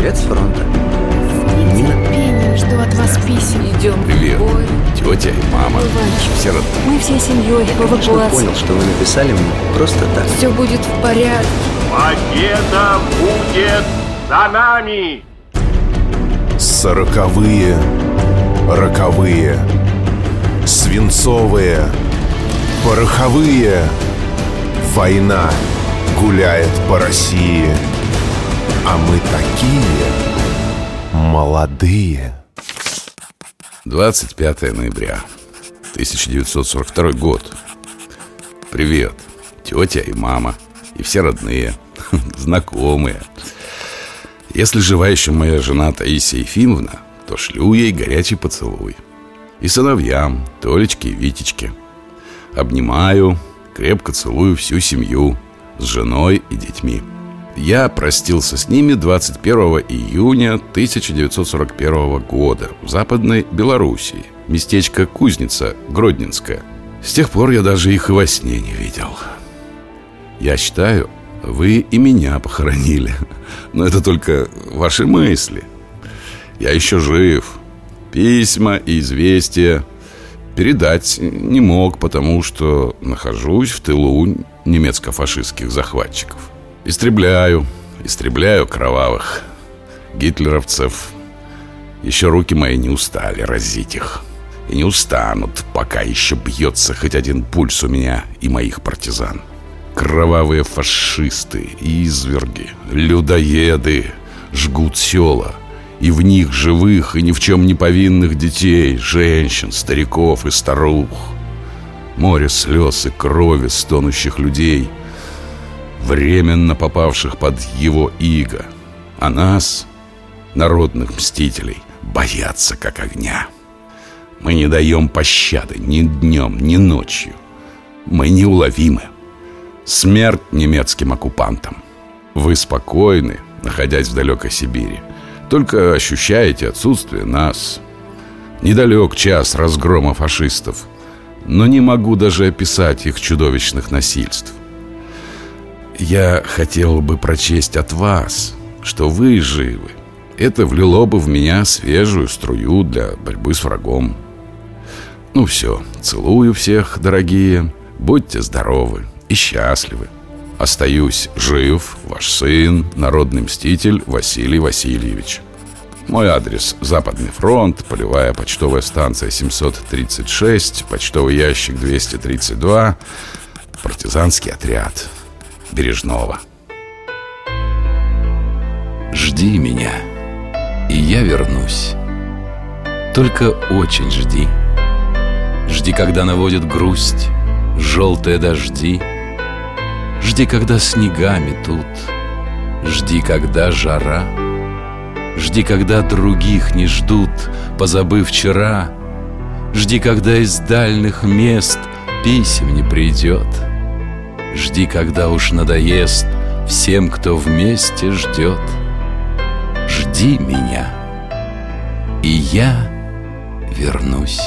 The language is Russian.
Привет с фронта. С нетерпением жду от вас писем. Идем Привет. в бой. Тетя и мама. Иванчик. Все род- Мы всей семьей в Конечно, понял, что вы написали мне просто так. Все будет в порядке. Победа будет за нами! Сороковые, роковые, свинцовые, пороховые. Война гуляет по России, а мы такие молодые. 25 ноября 1942 год. Привет, тетя и мама, и все родные, знакомые. Если жива еще моя жена Таисия Ефимовна, то шлю ей горячий поцелуй. И сыновьям, Толечке и Витечке. Обнимаю, крепко целую всю семью с женой и детьми. Я простился с ними 21 июня 1941 года в Западной Белоруссии, местечко Кузница, Гродненская. С тех пор я даже их и во сне не видел. Я считаю, вы и меня похоронили. Но это только ваши мысли. Я еще жив. Письма и известия передать не мог, потому что нахожусь в тылу немецко-фашистских захватчиков. Истребляю, истребляю кровавых гитлеровцев. Еще руки мои не устали разить их. И не устанут, пока еще бьется хоть один пульс у меня и моих партизан. Кровавые фашисты, изверги, людоеды жгут села И в них живых и ни в чем не повинных детей Женщин, стариков и старух Море слез и крови стонущих людей Временно попавших под его иго А нас, народных мстителей, боятся как огня Мы не даем пощады ни днем, ни ночью Мы неуловимы Смерть немецким оккупантам. Вы спокойны, находясь в далекой Сибири. Только ощущаете отсутствие нас. Недалек час разгрома фашистов. Но не могу даже описать их чудовищных насильств. Я хотел бы прочесть от вас, что вы живы. Это влило бы в меня свежую струю для борьбы с врагом. Ну все, целую всех, дорогие. Будьте здоровы и счастливы. Остаюсь жив, ваш сын, народный мститель Василий Васильевич. Мой адрес – Западный фронт, полевая почтовая станция 736, почтовый ящик 232, партизанский отряд Бережного. Жди меня, и я вернусь. Только очень жди. Жди, когда наводит грусть желтые дожди. Жди, когда снега метут. Жди, когда жара. Жди, когда других не ждут, позабыв вчера. Жди, когда из дальних мест писем не придет. Жди, когда уж надоест всем, кто вместе ждет. Жди меня, и я вернусь.